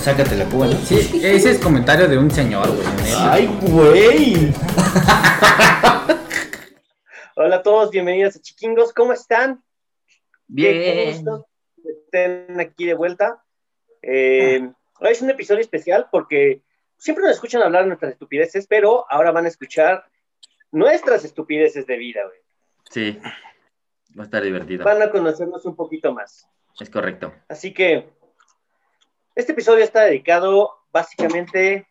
sácate la cuba, ¿no? Sí, ese es comentario de un señor, güey. neta. Ay, güey. Hola a todos, bienvenidos a Chiquingos, ¿cómo están? Qué Bien. gusto que estén aquí de vuelta. Eh, hoy es un episodio especial porque siempre nos escuchan hablar de nuestras estupideces, pero ahora van a escuchar nuestras estupideces de vida, güey. Sí. Va a estar divertido. Van a conocernos un poquito más. Es correcto. Así que este episodio está dedicado básicamente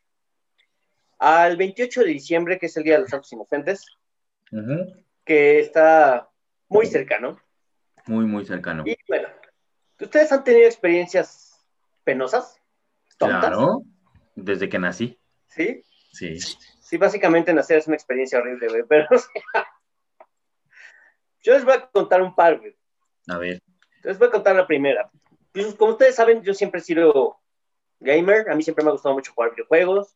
al 28 de diciembre, que es el Día de los Santos Inocentes, que está muy cercano. Muy, muy cercano. Y bueno, ¿ustedes han tenido experiencias penosas? ¿Tontas? Claro. Desde que nací. ¿Sí? Sí. Sí, básicamente nacer es una experiencia horrible, güey, pero o sea, yo les voy a contar un par, güey. A ver. Les voy a contar la primera. Pues, como ustedes saben, yo siempre he sido gamer, a mí siempre me ha gustado mucho jugar videojuegos,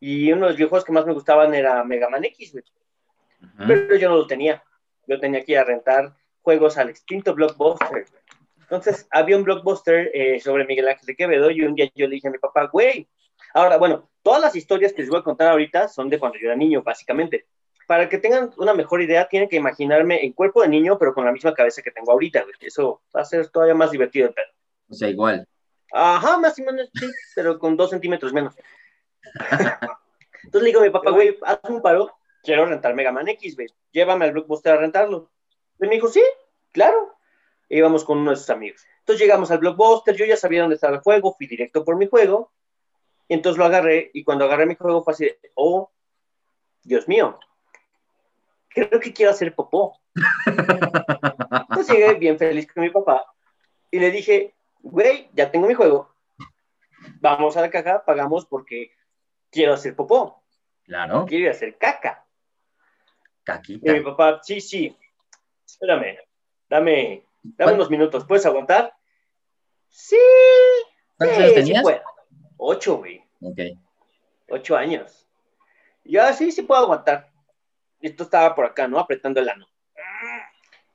y uno de los videojuegos que más me gustaban era Mega Man X, güey. Pero yo no lo tenía. Yo tenía que ir a rentar juegos al extinto Blockbuster. Entonces, había un Blockbuster eh, sobre Miguel Ángel de Quevedo y un día yo le dije a mi papá, güey, ahora, bueno, todas las historias que les voy a contar ahorita son de cuando yo era niño, básicamente. Para que tengan una mejor idea, tienen que imaginarme en cuerpo de niño, pero con la misma cabeza que tengo ahorita, güey. Eso va a ser todavía más divertido el pedo. O sea, igual. Ajá, más o menos, sí, pero con dos centímetros menos. Entonces le digo a mi papá, güey, hazme un paro, quiero rentar Mega Man X, güey, llévame al Blockbuster a rentarlo. Y me dijo, sí, claro. E íbamos con uno de sus amigos. Entonces llegamos al Blockbuster, yo ya sabía dónde estaba el juego, fui directo por mi juego, y entonces lo agarré, y cuando agarré mi juego fue así, de, oh, Dios mío, creo que quiero hacer popó. Entonces llegué bien feliz con mi papá, y le dije, güey, ya tengo mi juego, vamos a la caja, pagamos porque quiero hacer popó, Claro. quiero hacer caca. Y Caquita. mi papá, sí, sí, espérame, dame, dame unos minutos, ¿puedes aguantar? Sí, ¿Cuántos años sí tenías? Ocho, güey, Ok. ocho años. Y yo, "Ah, sí, sí puedo aguantar. Y esto estaba por acá, ¿no? Apretando el ano.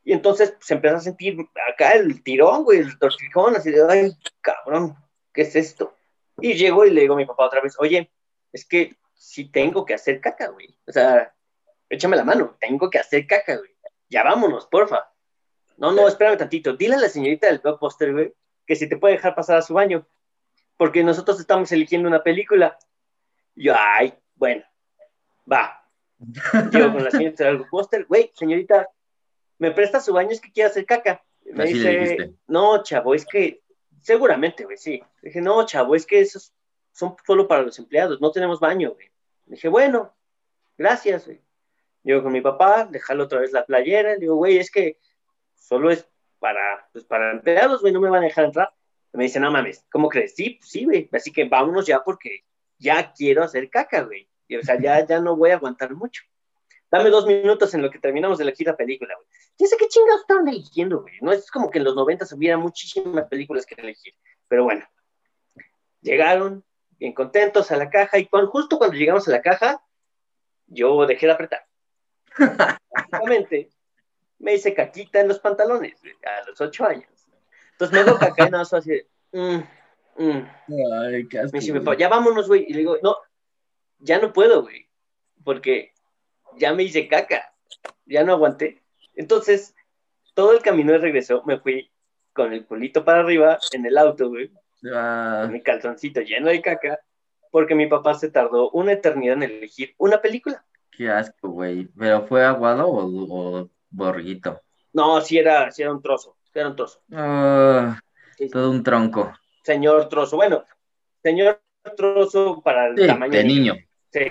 Y entonces se empezó a sentir acá el tirón, güey, el tortijón, así de, ay, cabrón, ¿qué es esto? Y llego y le digo a mi papá otra vez, oye, es que sí tengo que hacer caca, güey. O sea, échame la mano, tengo que hacer caca, güey. Ya vámonos, porfa. No, no, espérame tantito. Dile a la señorita del blockbuster, güey, que si te puede dejar pasar a su baño. Porque nosotros estamos eligiendo una película. Yo, ay, bueno, va. Llego con la señorita del blockbuster, güey, señorita, ¿me presta su baño? Es que quiero hacer caca. Me Así le dice, no, chavo, es que, seguramente, güey, sí. Dije, no, chavo, es que esos son solo para los empleados, no tenemos baño, güey. Dije, bueno, gracias, güey. Llego con mi papá, le jalo otra vez la playera, le digo, güey, es que solo es para, pues, para empleados, güey, no me van a dejar entrar. Y me dice, no mames, ¿cómo crees? Sí, pues, sí, güey, así que vámonos ya porque ya quiero hacer caca, güey. Y, o sea, ya, ya no voy a aguantar mucho. Dame dos minutos en lo que terminamos de elegir la película, güey. Yo sé qué chingados estaban eligiendo, güey. No es como que en los 90 hubiera muchísimas películas que elegir. Pero bueno, llegaron bien contentos a la caja y cuando, justo cuando llegamos a la caja, yo dejé de apretar. Básicamente, me hice caquita en los pantalones güey, a los ocho años. Entonces me hago caca y nada más así, de, mm, mm. Ay, qué asco, Me dice ya vámonos, güey. Y le digo, no, ya no puedo, güey. Porque ya me hice caca. Ya no aguanté. Entonces, todo el camino de regreso me fui con el culito para arriba en el auto, güey. Ah, Con mi calzoncito lleno de caca. Porque mi papá se tardó una eternidad en elegir una película. qué asco, güey. ¿Pero fue aguado o, o borriguito? No, sí era, sí era un trozo. sí era un trozo. Ah, todo un tronco. Señor trozo. Bueno, señor trozo para el Sí, tamaño de niño. Sí.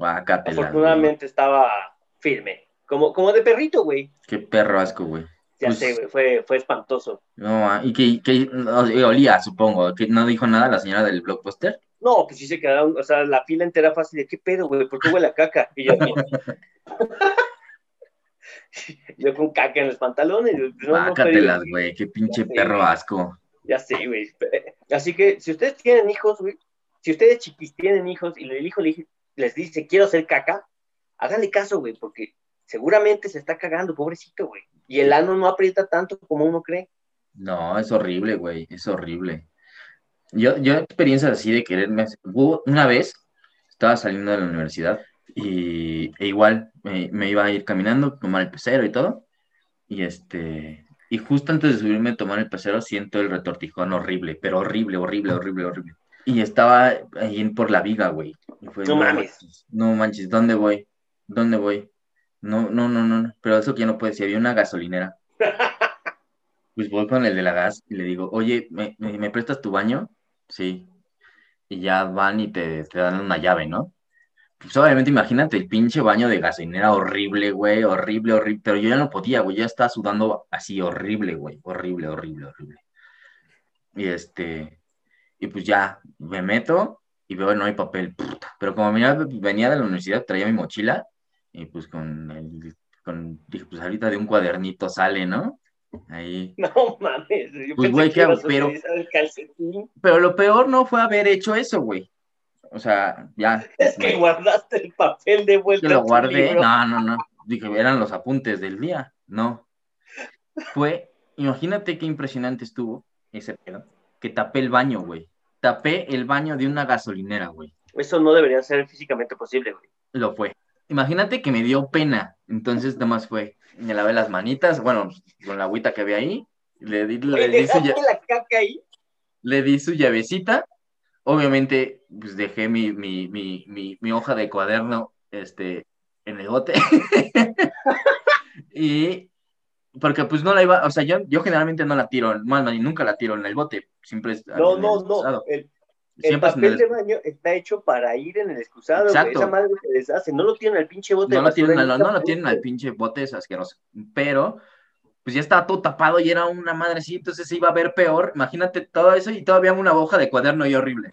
Guácatelas, güey. Afortunadamente estaba firme. Como, como de perrito, güey. Qué perro asco, güey. Ya Pues- sé, güey, fue, fue espantoso. No, y que, que no, olía, supongo. Que no dijo nada la señora del blockbuster. No, pues sí se quedaron, o sea, la fila entera así de, ¿qué pedo, güey? ¿Por qué huele a caca? Y yo, yo con caca en los pantalones. no, divertido. güey. Qué pinche Ya perro asco. Ya sé, güey. Así que, si ustedes tienen hijos, güey, si ustedes chiquis tienen hijos y el hijo le- les dice, quiero hacer caca, háganle caso, güey, porque seguramente se está cagando, pobrecito, güey. Y el ano no aprieta tanto como uno cree. No, es horrible, güey. Es horrible. Yo, yo experiencias así de quererme. Una vez, estaba saliendo de la universidad y e igual me, me iba a ir caminando, tomar el pecero y todo. Y este, y justo antes de subirme a tomar el pecero, siento el retortijón horrible, pero horrible, horrible, horrible, horrible. Y estaba ahí por la viga, güey. Y fue, No mames. manches, No manches, ¿dónde voy? ¿Dónde voy? No, no, no, no. Pero eso que yo no puedo decir, había una gasolinera. Pues voy con el de la gas y le digo, oye, ¿me, me, me prestas tu baño? Sí. Y ya van y te, te dan una llave, ¿no? Pues obviamente imagínate el pinche baño de gasolinera horrible, güey, horrible, horrible. Pero yo ya no podía, güey, ya estaba sudando así horrible, güey, horrible, horrible, horrible. Y este, y pues ya me meto y veo no hay papel, puta. Pero como venía, venía de la universidad, traía mi mochila y pues con el, con, dije, pues ahorita de un cuadernito sale, ¿no? Ahí. No mames. Yo Pues, güey, ¿qué hago? Pero-. Pero lo peor no fue haber hecho eso, güey. O sea, ya. Es que me- guardaste el papel de vuelta. que lo guardé. libro. No, no, no. Dije, eran los apuntes del día. No. Fue, imagínate qué impresionante estuvo ese pedo. Que tapé el baño, güey. Tapé el baño de una gasolinera, güey. Eso no debería ser físicamente posible, güey. Lo fue. Imagínate que me dio pena. Entonces, nada más fue. Me lavé las manitas, bueno, con la agüita que había ahí. Le di, le Güey, di su, dejaste lla- la caca ahí. le di su llavecita. Obviamente, pues dejé mi, mi, mi, mi, mi hoja de cuaderno este, en el bote. y porque pues no la iba, o sea, yo, yo generalmente no la tiro, más bien nunca la tiro en el bote, siempre es No, no, no. El, el papel el- de baño está hecho para ir en el excusado. Exacto. Esa madre se deshace. No lo tienen al pinche bote. no lo tienen, no, lo al pinche bote, es asqueroso. Pero, pues ya estaba todo tapado y era una madre así, entonces se iba a ver peor. Imagínate todo eso y todavía una hoja de cuaderno y horrible.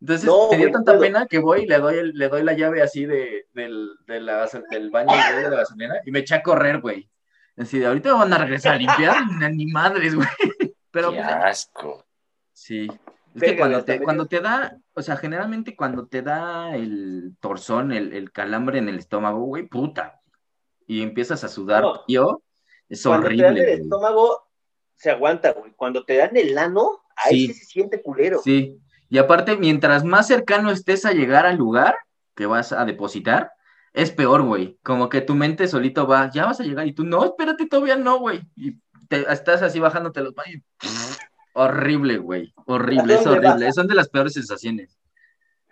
Entonces No, me dio güey, tanta puedo. pena que voy y le doy, el- le doy la llave así de, del, de la, del baño de la gasolinera y me eché a correr, güey. Así de ahorita me van a regresar a limpiar, ni, madres, güey. Pero Qué pues, asco. Sí. Es que cuando te, cuando te da, o sea, generalmente cuando te da el torzón, el, el calambre en el estómago, güey, puta. Y empiezas a sudar, No. tío, es Cuando te dan horrible. el güey. estómago, se aguanta, güey. Cuando te dan el ano, ahí Sí. sí se siente culero. Sí. Y aparte, mientras más cercano estés a llegar al lugar que vas a depositar, es peor, güey. Como que tu mente solito va, ya vas a llegar y tú, no, espérate, todavía no, güey. Y te, estás así bajándote los baños. Horrible, güey. Horrible, ¿A es horrible. Son de las peores sensaciones.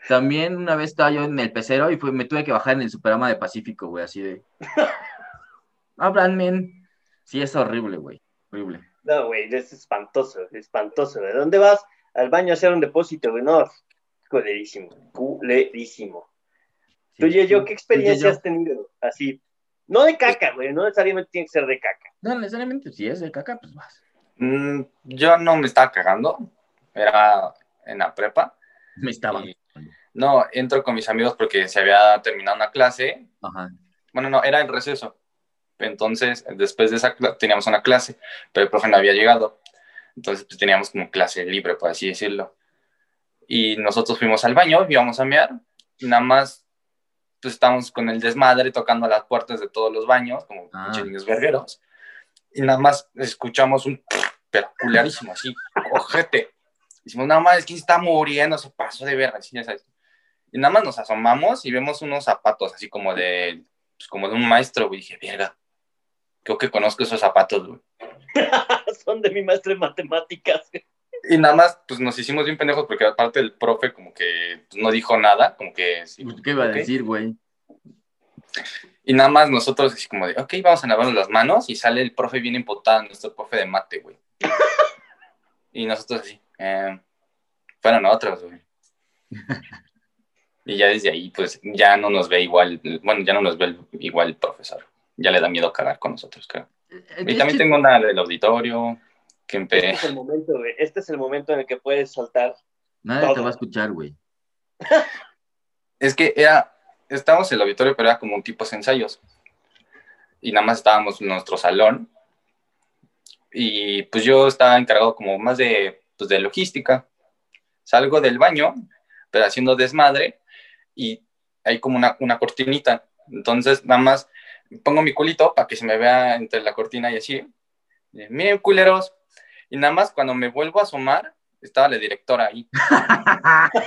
También una vez estaba yo en el pecero y fue, me tuve que bajar en el Superama de Pacífico, güey, así de. Hablan, men. Sí, es horrible, güey. Horrible. No, güey, es espantoso, espantoso. ¿De dónde vas? Al baño a hacer un depósito, güey. No, culerísimo, culerísimo. Sí. Tú, yo, ¿qué experiencia has tenido? Así, no de caca, güey, no necesariamente tiene que ser de caca. No necesariamente, si es de caca, pues vas. Mm, yo no me estaba cagando. Era en la prepa. Me estaba. Y- No, entro con mis amigos porque se había terminado una clase. Ajá. Bueno, no, era en receso. Entonces, después de esa clase, teníamos una clase, pero el profe no había llegado. Entonces, pues teníamos como clase libre, por así decirlo. Y nosotros fuimos al baño, íbamos a mear. Y nada más, pues estábamos con el desmadre tocando las puertas de todos los baños, como Ah. niños vergueros. Y nada más escuchamos un pero culerísimo, así, ojete. Decimos, nada más, ¿quién está muriendo? Se pasó de verga, así, ya sabes. Y nada más nos asomamos y vemos unos zapatos así como de, pues, como de un maestro, güey. Dije, verga, creo que conozco esos zapatos, güey. Son de mi maestro de matemáticas. güey. Y nada más, pues nos hicimos bien pendejos porque aparte el profe como que no dijo nada, como que... sí, Pues, ¿Qué iba a decir, güey? Y nada más nosotros así como de, ok, vamos a lavarnos las manos y sale el profe bien empotado, nuestro profe de mate, güey. y nosotros así, eh, fueron otros, güey. y ya desde ahí, pues ya no nos ve igual, bueno, ya no nos ve igual el profesor. Ya le da miedo cagar con nosotros, creo. Y también tengo una del auditorio, que Este empe... es el momento, güey. Este es el momento en el que puedes soltar. Nadie te va a escuchar, güey. Es que era, estábamos en el auditorio, pero era como un tipo de ensayos. Y nada más estábamos en nuestro salón. Y pues yo estaba encargado como más de, pues, de logística. Salgo del baño, pero haciendo desmadre, y hay como una, una cortinita. Entonces nada más pongo mi culito para que se me vea entre la cortina y así. Y, Miren, culeros. Y nada más cuando me vuelvo a asomar, estaba la directora ahí.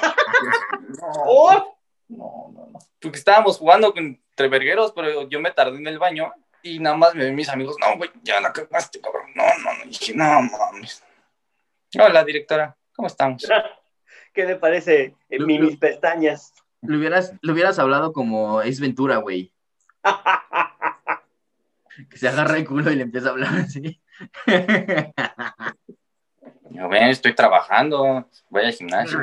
¡Oh! No, no, no. Porque estábamos jugando con- entre vergueros, pero yo me tardé en el baño y nada más me ven mis amigos, no, güey, ya la cagaste, cabrón. No, no, no. Y dije, no, mames. Hola, directora, ¿cómo estamos? ¿Qué le parece mi- mis pestañas? Le hubieras, le hubieras hablado como es Ventura, güey. Que se agarra el culo y le empieza a hablar así. Yo, ven, estoy trabajando, voy al gimnasio.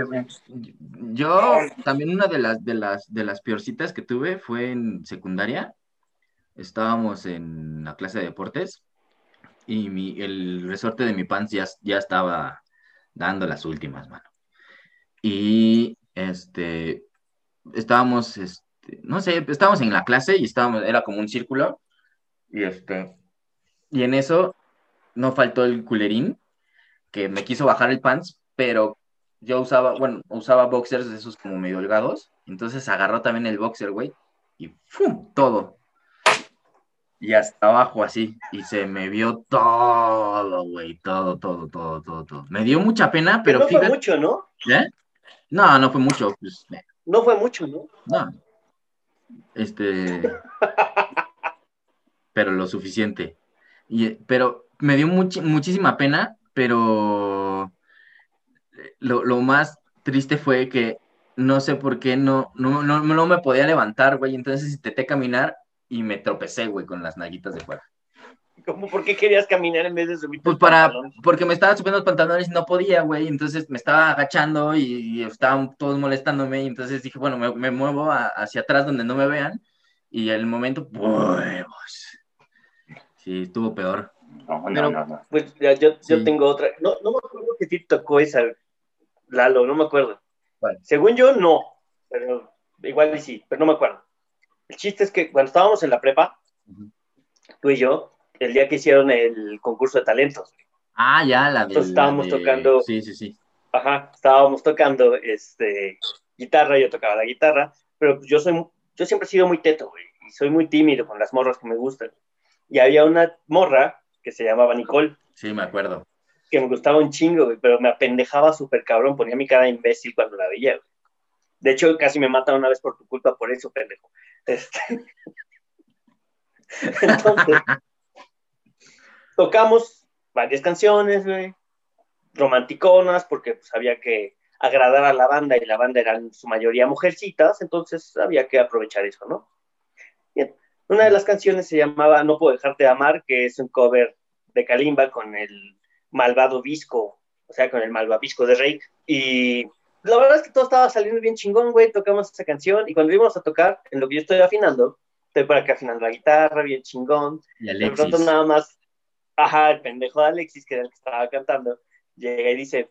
Yo también una de las, de las, de las peorcitas que tuve fue en secundaria. Estábamos en la clase de deportes y mi, el resorte de mi pants ya, ya estaba dando las últimas, mano. Y este, estábamos, este, no sé, estábamos en la clase y estábamos, era como un círculo. Y este, y en eso no faltó el culerín que me quiso bajar el pants, pero yo usaba, bueno, usaba boxers de esos como medio holgados, entonces agarró también el boxer, güey, y ¡fum! todo. Y hasta abajo así, y se me vio todo, güey, todo, todo, todo, todo, todo. Me dio mucha pena, Pero pero no fue mucho, ¿no? ¿eh? No, no fue mucho, pues, eh, No fue mucho, ¿no? no. Este, pero lo suficiente. Y, pero me dio muchi- muchísima pena, pero lo, lo más triste fue que no sé por qué no, no, no, no me podía levantar, güey. Entonces intenté caminar y me tropecé, güey, con las naguitas de fuera. ¿Cómo por qué querías caminar en vez de subir Pues para, porque me estaba subiendo los pantalones y no podía, güey. Entonces me estaba agachando y, y estaban todos molestándome. Y entonces dije, bueno, me, me muevo a- hacia atrás donde no me vean. Y el momento, pues, sí, estuvo peor. No, no, Pero- no, no. Pues ya, yo, yo Sí. tengo otra. No, no me acuerdo que sí tocó esa, Lalo, no me acuerdo. ¿Cuál? Según yo, no. Pero igual y sí, pero no me acuerdo. El chiste es que cuando estábamos en la prepa, Ujú. tú y yo, el día que hicieron el concurso de talentos, Ah, ya, la de. Entonces estábamos tocando- Sí, sí, sí. ajá, estábamos tocando este, guitarra, yo tocaba la guitarra, pero yo soy, yo siempre he sido muy teto, güey, y soy muy tímido con las morras que me gustan. Y había una morra que se llamaba Nicole, Sí, me acuerdo. que me gustaba un chingo, güey, pero me apendejaba súper cabrón, ponía mi cara de imbécil cuando la veía, güey. De hecho, casi me mata una vez por tu culpa por eso, pendejo. Este... Entonces, tocamos varias canciones, güey, romanticonas, porque pues, había que agradar a la banda y la banda eran en su mayoría mujercitas, entonces había que aprovechar eso, ¿no? Bien. Una de las canciones se llamaba No puedo dejarte de amar, que es un cover de Kalimba con el malvado visco, o sea, con el malvavisco de Rake. Y la verdad es que todo estaba saliendo bien chingón, güey. Tocamos esa canción y cuando íbamos a tocar, en lo que yo estoy afinando, estoy por acá afinando la guitarra, bien chingón. Y De Alexis. pronto nada más, ajá, el pendejo de Alexis, que era el que estaba cantando, llega y dice,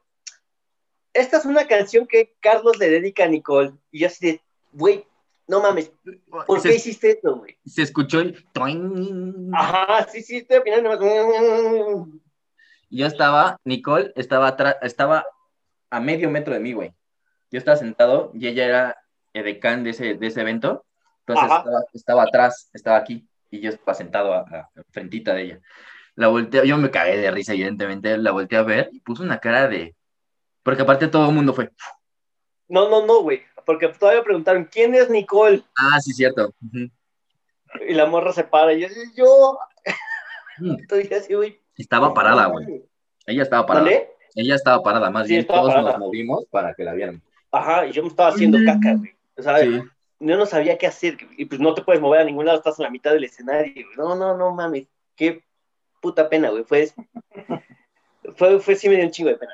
esta es una canción que Carlos le dedica a Nicole. Y yo así de, güey, no mames, ¿por qué se, hiciste esto, güey? se escuchó el. toing. Ajá, sí, sí, estoy afinando. nomás. Yo estaba, Nicole estaba atrás, estaba a medio metro de mí, güey. Yo estaba sentado y ella era edecán de ese, de ese evento. Entonces estaba atrás, estaba aquí. Y yo estaba sentado a, a- frentita de ella. La volteé, yo me cagué de risa, evidentemente. La volteé a ver y puso una cara de. Porque aparte todo el mundo fue. No, no, no, güey. Porque todavía preguntaron, ¿quién es Nicole? Ah, sí, cierto. Y la morra se para y yo, yo. Mm. Así, güey. Estaba parada, güey. Ella estaba parada. ¿Vale? Ella estaba parada, más Sí, bien todos parada. nos movimos para que la vieran. Ajá, y yo me estaba haciendo Mm. caca, güey. O sea, Sí. yo no sabía qué hacer. Y pues no te puedes mover a ningún lado, estás en la mitad del escenario. No, no, no mames. Qué puta pena, güey. Fue, fue, fue sí me dio un chingo de pena.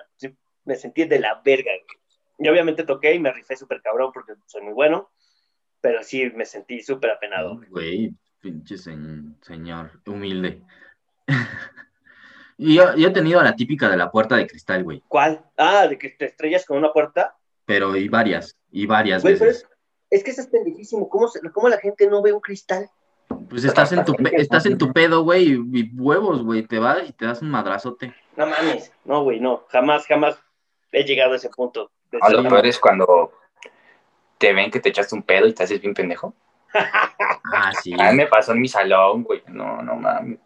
Me sentí de la verga, güey. Y obviamente toqué y me rifé súper cabrón porque soy muy bueno. Pero sí me sentí súper apenado. güey. Pinche se- señor, humilde. y yo, yo he tenido la típica de la puerta de cristal, güey. ¿Cuál? Ah, de que te estrellas con una puerta. Pero y varias, y varias Güey, pero veces. es, es que eso es pendejísimo. ¿Cómo, se- ¿Cómo la gente no ve un cristal? Pues estás en tu, estás en tu pedo, güey, y huevos, güey, te vas y te das un madrazote. No mames. No, güey, no. Jamás, jamás he llegado a ese punto. De Ah, lo peor es cuando te ven que te echaste un pedo y te haces bien pendejo. Ah, sí. A mí me pasó en mi salón, güey. No, no mames.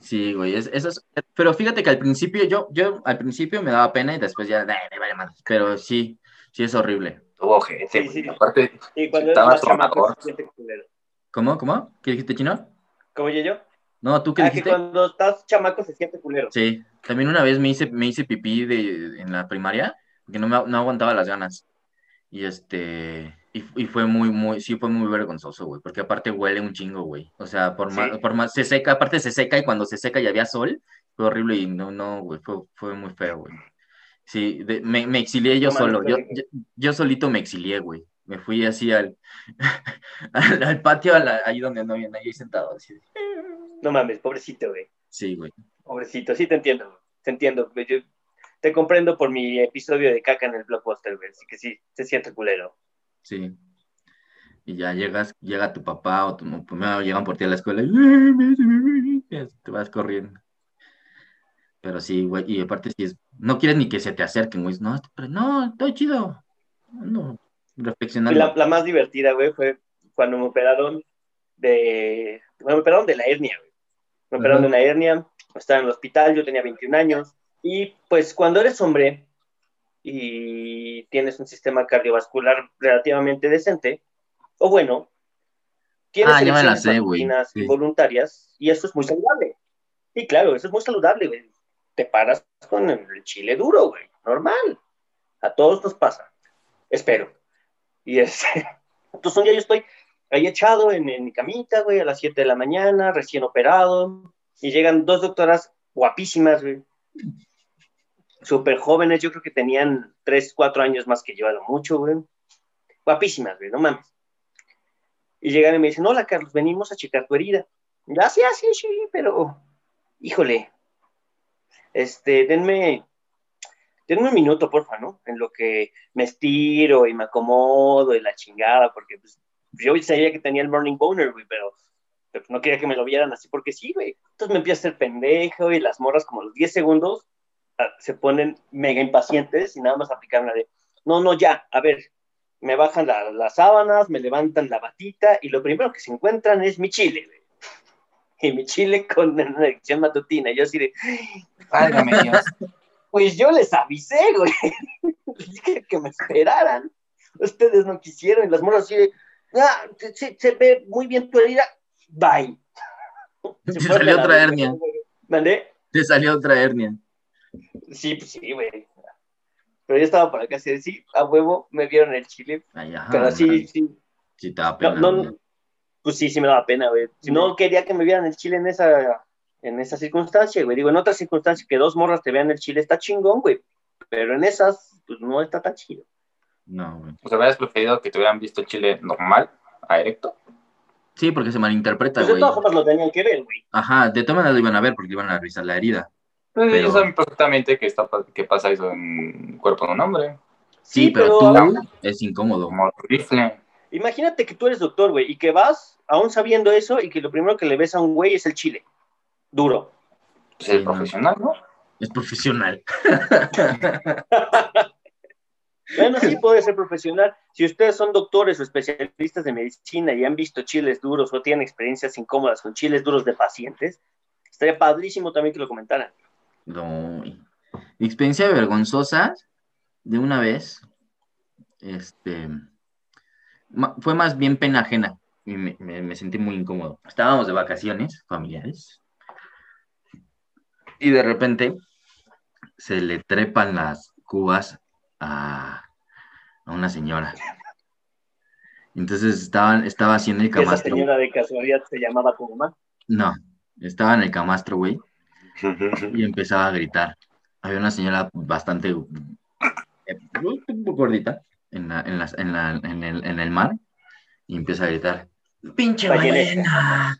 Sí, güey, es, eso es, pero fíjate que al principio yo, yo al principio me daba pena y después ya, "Ay, me vale más, pero sí, sí es horrible. Tuvo gente, Sí, sí. Aparte, Y cuando eres estaba más chamaco tronador. se siente culero. ¿Cómo, cómo? ¿Qué dijiste, Chino? ¿Cómo yo yo? No, ¿tú qué Ah, que dijiste? cuando estás chamaco se siente culero. Sí, también una vez me hice, me hice pipí de, en la primaria, que no, me, no aguantaba las ganas. Y este, y, y fue muy, muy, sí fue muy vergonzoso, güey, porque aparte huele un chingo, güey. O sea, por más, Sí. por más, se seca, aparte se seca y cuando se seca y había sol, fue horrible y no, no, güey, fue, fue muy feo, güey. Sí, de- me, me exilié yo No solo, yo, yo, yo solito me exilié, güey. Me fui así al, al, al patio, a la- ahí donde no había nadie sentado. Así. No mames, pobrecito, güey. Sí, güey. Pobrecito, sí te entiendo, te entiendo. Yo te comprendo por mi episodio de caca en el blockbuster, güey. Así que sí, se siente culero. Sí. Y ya llegas, llega tu papá o tu mamá, llegan por ti a la escuela y te vas corriendo. Pero sí, güey, y aparte si es, no quieres ni que se te acerquen, güey, no, pero no, estoy chido. No, reflexionando. la, la más divertida, güey, fue cuando me operaron de. Me operaron de la hernia, güey. Me operaron de una hernia, estaba en el hospital, yo tenía 21 años. Y pues cuando eres hombre y tienes un sistema cardiovascular relativamente decente, o bueno, tienes Ah, erecciones sé, Sí. involuntarias, y eso es muy saludable. Sí, claro, eso es muy saludable, güey. Te paras con el chile duro, güey. Normal. A todos nos pasa. Espero. Y este, entonces un día yo estoy ahí echado en, en mi camita, güey, a las 7 de la mañana, recién operado, y llegan dos doctoras guapísimas, güey. Súper jóvenes, yo creo que tenían 3, 4 años más que yo, mucho, güey. Guapísimas, güey, no mames. Y llegan y me dicen, hola, Carlos, venimos a checar tu herida. Ya, sí, sí, sí, pero, híjole, este, denme, denme un minuto, porfa, ¿no? En lo que me estiro y me acomodo y la chingada, porque pues, yo sabía que tenía el morning boner, güey, pero, pero no quería que me lo vieran así porque sí, güey. Entonces me empiezo a hacer pendejo y las morras como los 10 segundos se ponen mega impacientes y nada más aplican la de, no, no, ya, a ver, me bajan la- las sábanas, me levantan la batita y lo primero que se encuentran es mi chile, güey. Y mi chile con una erección matutina. Y yo así de, válgame Dios. pues yo les avisé, güey. Les dije que me esperaran. Ustedes no quisieron. Y las morras así de, ah, se, se- se ve muy bien tu herida. Bye. Te fueron salió otra hernia. ¿Mandé? Te salió otra hernia. Sí, pues sí, güey. Pero yo estaba por acá así de, sí, a huevo, me vieron el chile. Ay, ajá, Pero sí, sí. Sí te da pena. no, güey. pues sí, sí me daba pena, güey. Si no quería que me vieran el chile en esa, en esa circunstancia, güey. Digo, en otras circunstancias que dos morras te vean el chile está chingón, güey. Pero en esas, pues no está tan chido. No, güey. ¿Pues hubieras preferido que te hubieran visto chile normal a erecto? Sí, porque se malinterpreta, Pues de güey. todas formas lo tenían que ver, güey. Ajá, de todas maneras lo iban a ver porque iban a revisar la herida. Pues Pero- ellos saben perfectamente que, está, que pasa eso en el cuerpo de un hombre. Sí, pero, pero tú es incómodo. Como rifle. imagínate que tú eres doctor, güey, y que vas aún sabiendo eso y que lo primero que le ves a un güey es el chile. Duro. Pues Sí, no. profesional, ¿no? Es profesional. Bueno, sí puede ser profesional. Si ustedes son doctores o especialistas de medicina y han visto chiles duros o tienen experiencias incómodas con chiles duros de pacientes, estaría padrísimo también que lo comentaran. No. Mi experiencia vergonzosa de una vez, este, fue más bien pena ajena y me, me- me sentí muy incómodo. Estábamos de vacaciones familiares y de repente se le trepan las cubas a, a una señora. Entonces estaban, estaba haciendo el Y esa camastro. señora de casualidad se llamaba tu mamá. No, estaba en el camastro, güey, y empezaba a gritar. Había una señora bastante gordita en, la- en, las- en, la- en el, en el mar y empieza a gritar: ¡Pinche ballena!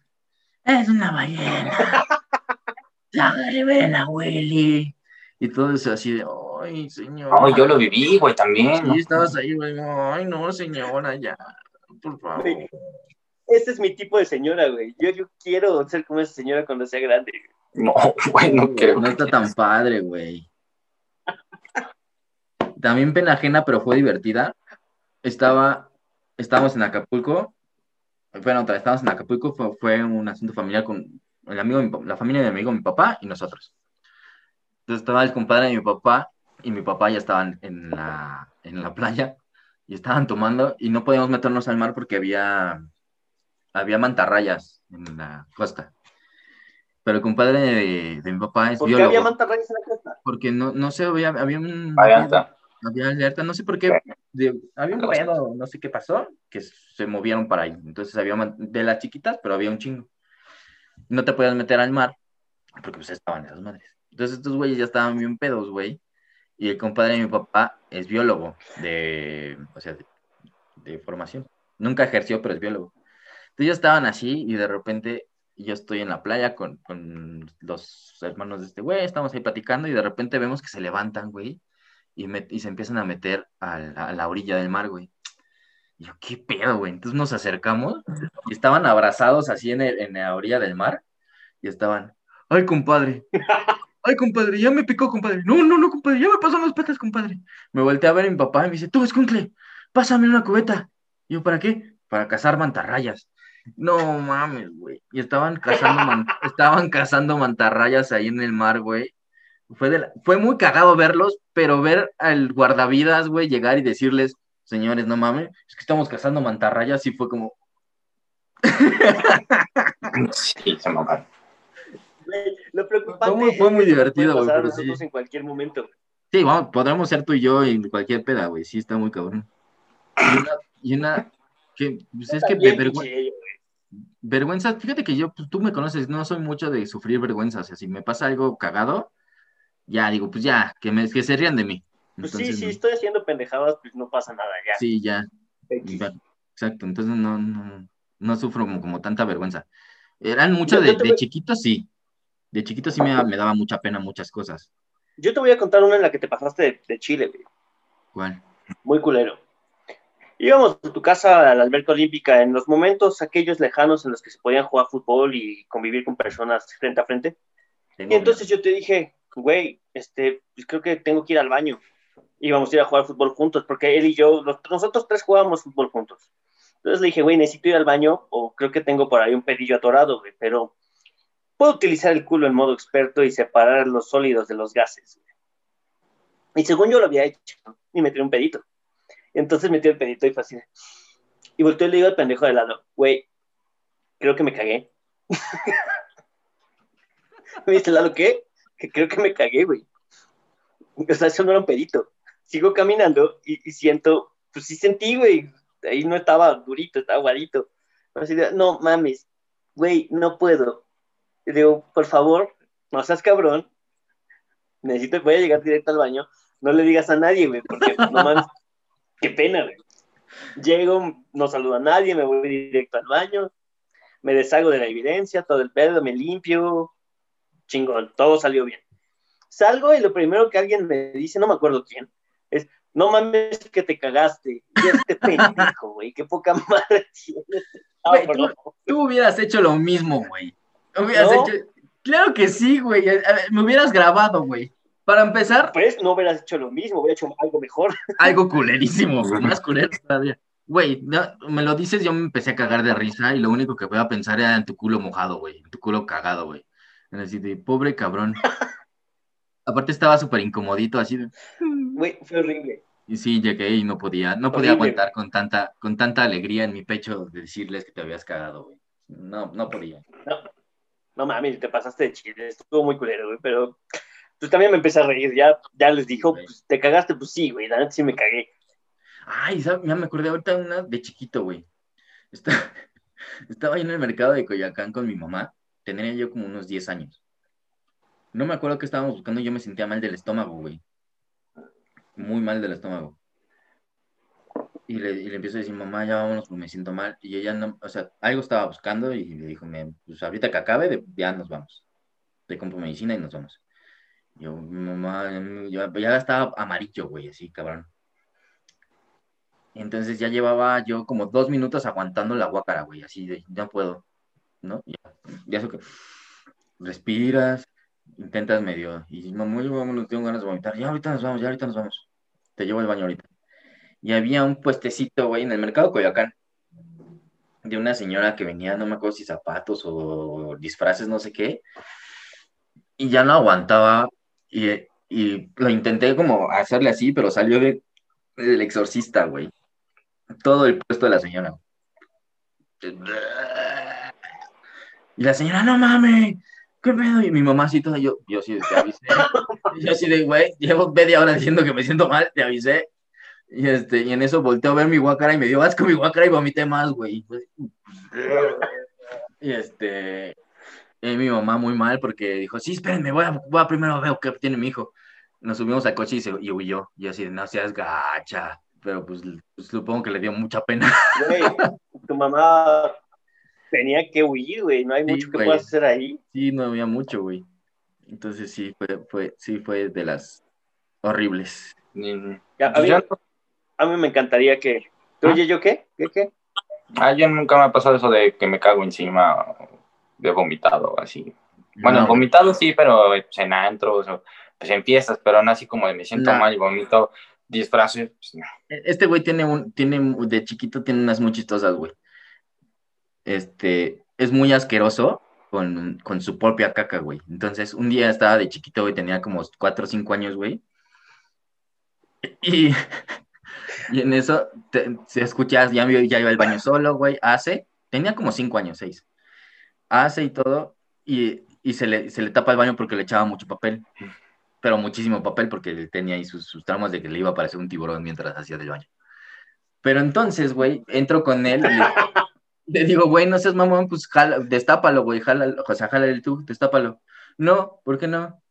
¡Es una ballena! ¡La Willy! Y todo eso así de: ¡Ay, señora! No, yo lo viví, güey, también. Sí, estabas ahí, güey. ¡Ay, no, señora, ya! Por favor. Este es mi tipo de señora, güey. Yo, yo quiero ser como esa señora cuando sea grande. No, güey, no creo. No está tan padre, güey. También pena ajena, pero fue divertida. Estaba, estábamos en Acapulco. Bueno, otra vez estábamos en Acapulco, fue, fue un asunto familiar con el amigo, la familia de mi amigo, mi papá y nosotros. Entonces estaba el compadre de mi papá y mi papá ya estaban en la, en la playa y estaban tomando y no podíamos meternos al mar porque había, había mantarrayas en la costa. Pero el compadre de, de mi papá es ¿Por qué biólogo. había mantarrayas en la costa? Porque no, no sé, había, había un... Alerta. Había alerta, no sé por qué, de- había un pedo, no sé qué pasó, que se movieron para ahí. Entonces había de las chiquitas, pero había un chingo. No te podías meter al mar, porque pues estaban esas madres. Entonces estos güeyes ya estaban bien pedos, güey. Y el compadre de mi papá es biólogo de, o sea, de, de formación. Nunca ejerció, pero es biólogo. Entonces ya estaban así y de repente yo estoy en la playa con, con los hermanos de este güey, estamos ahí platicando y de repente vemos que se levantan, güey, y, y se empiezan a meter a la, a la orilla del mar, güey. Y yo, ¿qué pedo, güey? Entonces nos acercamos y estaban abrazados así en, el- en la orilla del mar y estaban, ay, compadre, ay, compadre, ya me picó, compadre. No, no, no, compadre, ya me pasó las patas, compadre. Me volteé a ver a mi papá y me dice, tú, escuncle, pásame una cubeta. Y yo, ¿para qué? Para cazar mantarrayas. No mames, güey. Y estaban cazando, man- estaban cazando mantarrayas ahí en el mar, güey. Fue, de la- fue muy cagado verlos, pero ver al guardavidas, güey, llegar y decirles, señores, no mames, es que estamos cazando mantarrayas y fue como, Sí, se mamaron. Lo preocupante Fue muy- fue muy divertido, puede pasar a güey, pero sí. en cualquier momento. sí, vamos, podremos ser tú y yo en cualquier peda, güey. Sí, está muy cabrón. Y una, y una que, pues es que vergüenza. fíjate que yo, pues, tú me conoces, no soy mucho de sufrir vergüenza, o sea, si me pasa algo cagado, ya digo, pues ya, que, me, que se rían de mí. Pues sí, Entonces, sí, no. estoy haciendo pendejadas, pues no pasa nada, ya. Sí, ya, X. exacto, entonces no, no, no sufro como, como tanta vergüenza. Eran mucho Yo- de, de chiquito, sí, de chiquito sí me, me daba mucha pena muchas cosas. Yo te voy a contar una en la que te pasaste de, de Chile, güey. ¿Cuál? Muy culero. Íbamos a tu casa a la alberca olímpica en los momentos aquellos lejanos en los que se podían jugar fútbol y convivir con personas frente a frente. Tengo Y entonces yo te dije, güey, este, pues creo que tengo que ir al baño. Y vamos a ir a jugar fútbol juntos, porque él y yo, los- nosotros tres jugábamos fútbol juntos. Entonces le dije, güey, necesito ir al baño, o creo que tengo por ahí un pedillo atorado, güey, pero puedo utilizar el culo en modo experto y separar los sólidos de los gases. güey". Y según yo lo había hecho, y me tiré un pedito. Entonces metí el pedito y fue Y volteé y le digo al pendejo de lado, güey, creo que me cagué. me dice, Lalo, ¿qué? Que creo que me cagué, güey. O sea, eso no era un pedito. Sigo caminando y, y siento, pues sí sentí, güey. Ahí no estaba durito, estaba aguadito. Así de, no mames, güey, no puedo. Y digo, por favor, no seas cabrón. Necesito, voy a llegar directo al baño. No le digas a nadie, güey, porque no mames, qué pena, güey. Llego, no saludo a nadie, me voy directo al baño, me deshago de la evidencia, todo el pedo, me limpio, chingón, todo salió bien. Salgo y lo primero que alguien me dice, no me acuerdo quién, es, no mames que te cagaste, y este pendejo, güey, qué poca madre tienes. Ah. Tú hubieras hecho lo mismo, güey. Hubieras ¿No? hecho... Claro que sí, güey. Me hubieras grabado, güey. Para empezar, Pues no hubieras hecho lo mismo, hubiera hecho algo mejor. algo culerísimo. Más culero todavía. Güey, no, me lo dices, yo me empecé a cagar de risa y lo único que voy a pensar era en tu culo mojado, güey. En tu culo cagado, güey. En Así de, pobre cabrón. Aparte estaba súper incomodito, así de... Güey, fue horrible. Y sí, llegué y no podía, no podía Horrible. aguantar con tanta, con tanta alegría en mi pecho de decirles que te habías cagado, güey. No, no podía. No mames, te pasaste de chile, estuvo muy culero, güey, pero pues también me empecé a reír, ya, ya les dijo, pues, te cagaste, pues sí, güey, la neta sí me cagué. Ay, ¿sabes? ya me acordé ahorita una de chiquito, güey. Está- Estaba ahí en el mercado de Coyoacán con mi mamá. Tenía yo como unos 10 años. No me acuerdo qué estábamos buscando. Yo me sentía mal del estómago, güey. Muy mal del estómago. Y le, y le empiezo a decir, mamá, ya vámonos, porque me siento mal. Y ella no, o sea, algo estaba buscando y le dijo, "Me- pues ahorita que acabe, de- ya nos vamos. Te compro medicina y nos vamos. Yo, mamá, ya, estaba amarillo, güey, así, cabrón. Entonces ya llevaba yo como dos minutos aguantando la guácara, güey, así de, no puedo, ¿no? Ya, ya eso que respiras, intentas medio, y mamá, yo tengo ganas de vomitar, ya ahorita nos vamos, ya ahorita nos vamos, te llevo al baño ahorita. Y había un puestecito, güey, en el mercado Coyoacán. de una señora que venía, no me acuerdo si zapatos o disfraces, no sé qué, y ya no aguantaba y, y lo intenté como hacerle así, pero salió de, del exorcista, güey. Todo el puesto de la señora. Y la señora, no mames, ¿qué pedo? Y mi mamá así toda, yo, yo sí, te avisé. yo así de, güey, llevo media hora diciendo que me siento mal, te avisé. Y, este, y en eso volteó a ver mi guacara y me dio asco mi guacara y vomité más, güey. Y este, y mi mamá muy mal porque dijo, sí, espérenme, voy a, voy a primero ver qué tiene mi hijo. Nos subimos al coche y, se, y huyó. Y así, no seas gacha. Pero pues, pues supongo que le dio mucha pena. Güey, tu mamá tenía que huir, güey. No hay Sí, mucho que puedas hacer ahí. Sí, no había mucho, güey. Entonces sí, fue, fue, sí, fue de las horribles. Ni- Ya, a, Pues mí, a mí me encantaría que. ¿Ah? Oye, ¿yo qué? ¿Qué qué? ah, yo nunca me ha pasado eso de que me cago encima de vomitado así. Bueno, No, vomitado sí, pero pues, en antros o pues, en fiestas, pero no así como de me siento No. mal y vomito disfraces. Pues, no. Este güey tiene un, tiene, de chiquito tiene unas muy chistosas, güey. Este, es muy asqueroso con, con su propia caca, güey. Entonces, un día estaba de chiquito, güey, tenía como 4 o 5 años, güey. Y, y en eso te- se escucha, ya, ya iba al baño solo, güey, hace, tenía como 5 años, 6. Hace y todo, y, y se, le, se le tapa el baño porque le echaba mucho papel. Pero muchísimo papel porque tenía ahí sus, sus traumas de que le iba a parecer un tiburón mientras hacía del baño. Pero entonces, güey, entro con él y le, le digo, güey, no seas mamón, pues jala, destápalo, güey, jala, o sea, jálale tú, destápalo. No, ¿por qué no?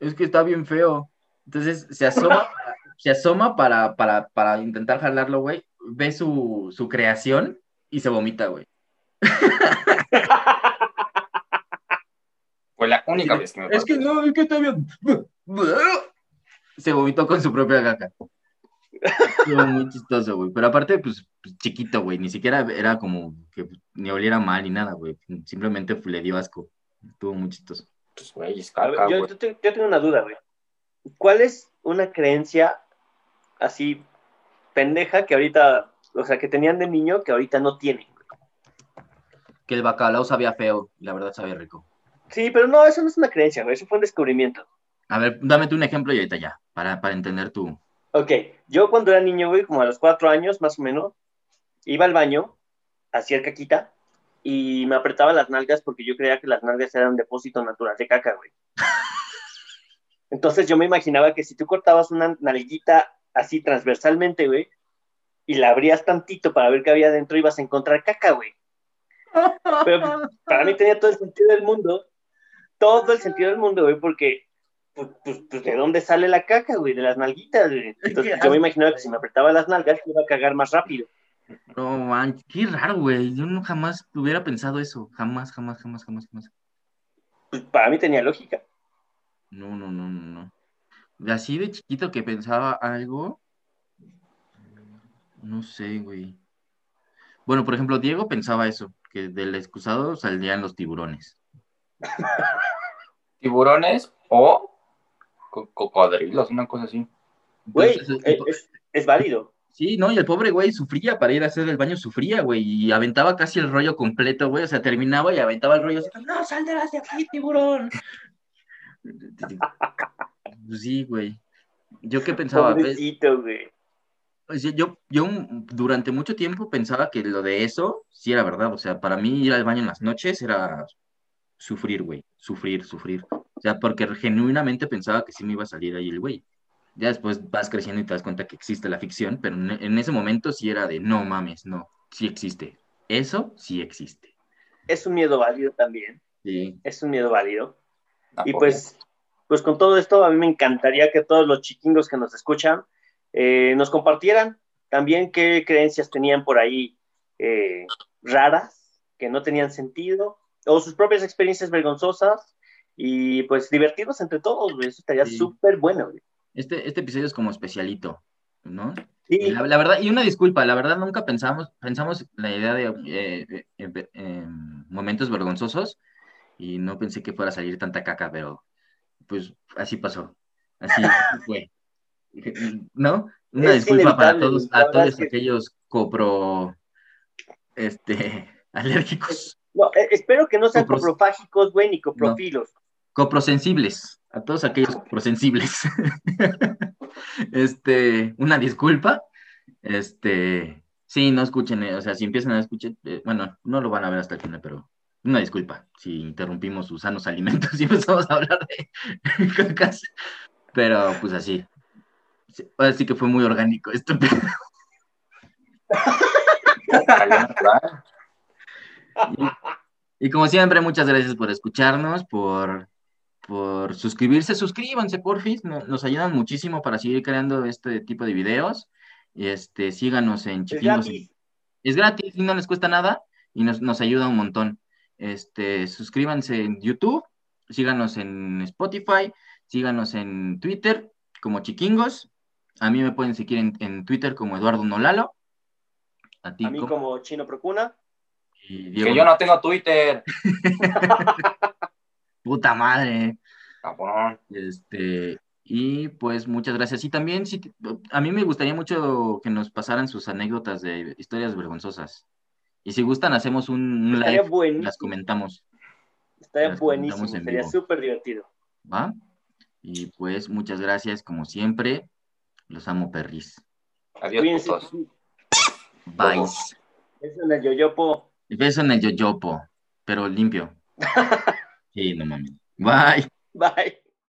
Es que está bien feo. Entonces se asoma, se asoma para, para, para intentar jalarlo, güey, ve su, su creación y se vomita, güey. Fue la única vez que me pasó. Es que no, es que está bien. Se vomitó con su propia caca. Estuvo muy chistoso, güey. Pero aparte, pues, pues, chiquito, güey. Ni siquiera era como que ni oliera mal ni nada, güey. Simplemente le dio asco. Estuvo muy chistoso. Pues, güey, es caca, yo, güey. yo te- yo tengo una duda, güey. ¿Cuál es una creencia así pendeja que ahorita, o sea, que tenían de niño que ahorita no tienen? Que el bacalao sabía feo. y La verdad sabía rico. Sí, pero no, eso no es una creencia, güey. Eso fue un descubrimiento. A ver, dame tú un ejemplo y ahorita ya. Para, para entender tú. Ok, yo cuando era niño, güey, como a los cuatro años más o menos, iba al baño, hacía el caquita y me apretaba las nalgas porque yo creía que las nalgas eran un depósito natural de caca, güey. Entonces yo me imaginaba que si tú cortabas una nalguita así transversalmente, güey, y la abrías tantito para ver qué había dentro, ibas a encontrar caca, güey. Pero para mí tenía todo el sentido del mundo, todo el sentido del mundo, güey, porque, pues, pues, pues, ¿de dónde sale la caca, güey? De las nalguitas, güey. Entonces yo me imaginaba que si me apretaba las nalgas, iba a cagar más rápido. No, man, qué raro, güey. Yo no jamás hubiera pensado eso. Jamás, jamás, jamás, jamás, jamás. Pues para mí tenía lógica. No, no, no, no, no. De así de chiquito que pensaba algo. No sé, güey. Bueno, por ejemplo, Diego pensaba eso, que del excusado saldrían los tiburones. Tiburones o co- cocodrilos, una cosa así. Güey, Entonces, es, es- es válido. Sí, no, y el pobre güey sufría para ir a hacer el baño, sufría, güey, y aventaba casi el rollo completo, güey, o sea, terminaba y aventaba el rollo así, no, saldrás de aquí, tiburón. Pues sí, güey. Yo qué pensaba. Pobrecito, güey. Sea, yo, yo durante mucho tiempo pensaba que lo de eso sí era verdad, o sea, para mí ir al baño en las noches era sufrir, güey, sufrir, sufrir. O sea, porque genuinamente pensaba que sí me iba a salir ahí el güey. Ya después vas creciendo y te das cuenta que existe la ficción, pero en, ese momento sí era de, no mames, no, sí existe. Eso sí existe. Es un miedo válido también. Sí. Es un miedo válido. Y pues, pues con todo esto, a mí me encantaría que todos los chiquingos que nos escuchan eh, nos compartieran también qué creencias tenían por ahí eh, raras, que no tenían sentido, o sus propias experiencias vergonzosas, y pues divertirnos entre todos, güey. Eso estaría Sí. súper bueno, güey. Este, este episodio es como especialito, ¿no? Sí, La, la verdad, y una disculpa, la verdad nunca pensamos, pensamos la idea de eh, eh, eh, eh, momentos vergonzosos y no pensé que fuera a salir tanta caca, pero pues así pasó, así fue. ¿No? Una Es disculpa para todos, a todos que- aquellos copro, este, alérgicos, No, eh, espero que no sean Copros- coprofágicos, güey, ni coprofilos. coprosensibles, a todos aquellos coprosensibles. Este, una disculpa. Este, sí, no escuchen, eh, o sea, si empiezan a escuchar, eh, bueno, no lo van a ver hasta el final, pero una disculpa si interrumpimos sus sanos alimentos y empezamos a hablar de cacas. Pero pues así. Sí, Ahora sí que fue muy orgánico esto. Y como siempre, muchas gracias por escucharnos, por, por suscribirse. Suscríbanse, porfis. no- Nos ayudan muchísimo para seguir creando este tipo de videos. Este, síganos en Es gratis. Es gratis y no les cuesta nada y nos, nos ayuda un montón. Este, suscríbanse en YouTube, síganos en Spotify, síganos en Twitter como Chiquingos. A mí me pueden seguir en, en Twitter como Eduardo Nolalo. A ti, A mí como Chino Procuna. Y Diego, Que yo no tengo Twitter. puta madre. Cabrón. Este, y pues muchas gracias. Y también, si, a mí me gustaría mucho que nos pasaran sus anécdotas de historias vergonzosas. Y si gustan, hacemos un, un Estaría live buenísimo. las comentamos, Estaría las buenísimo. comentamos en Sería súper divertido. ¿va? Y pues muchas gracias, como siempre. Los amo, perris. Adiós. Bye. Eso en el. Beso en el yoyopo, pero limpio. Sí, no mames. Bye. Bye.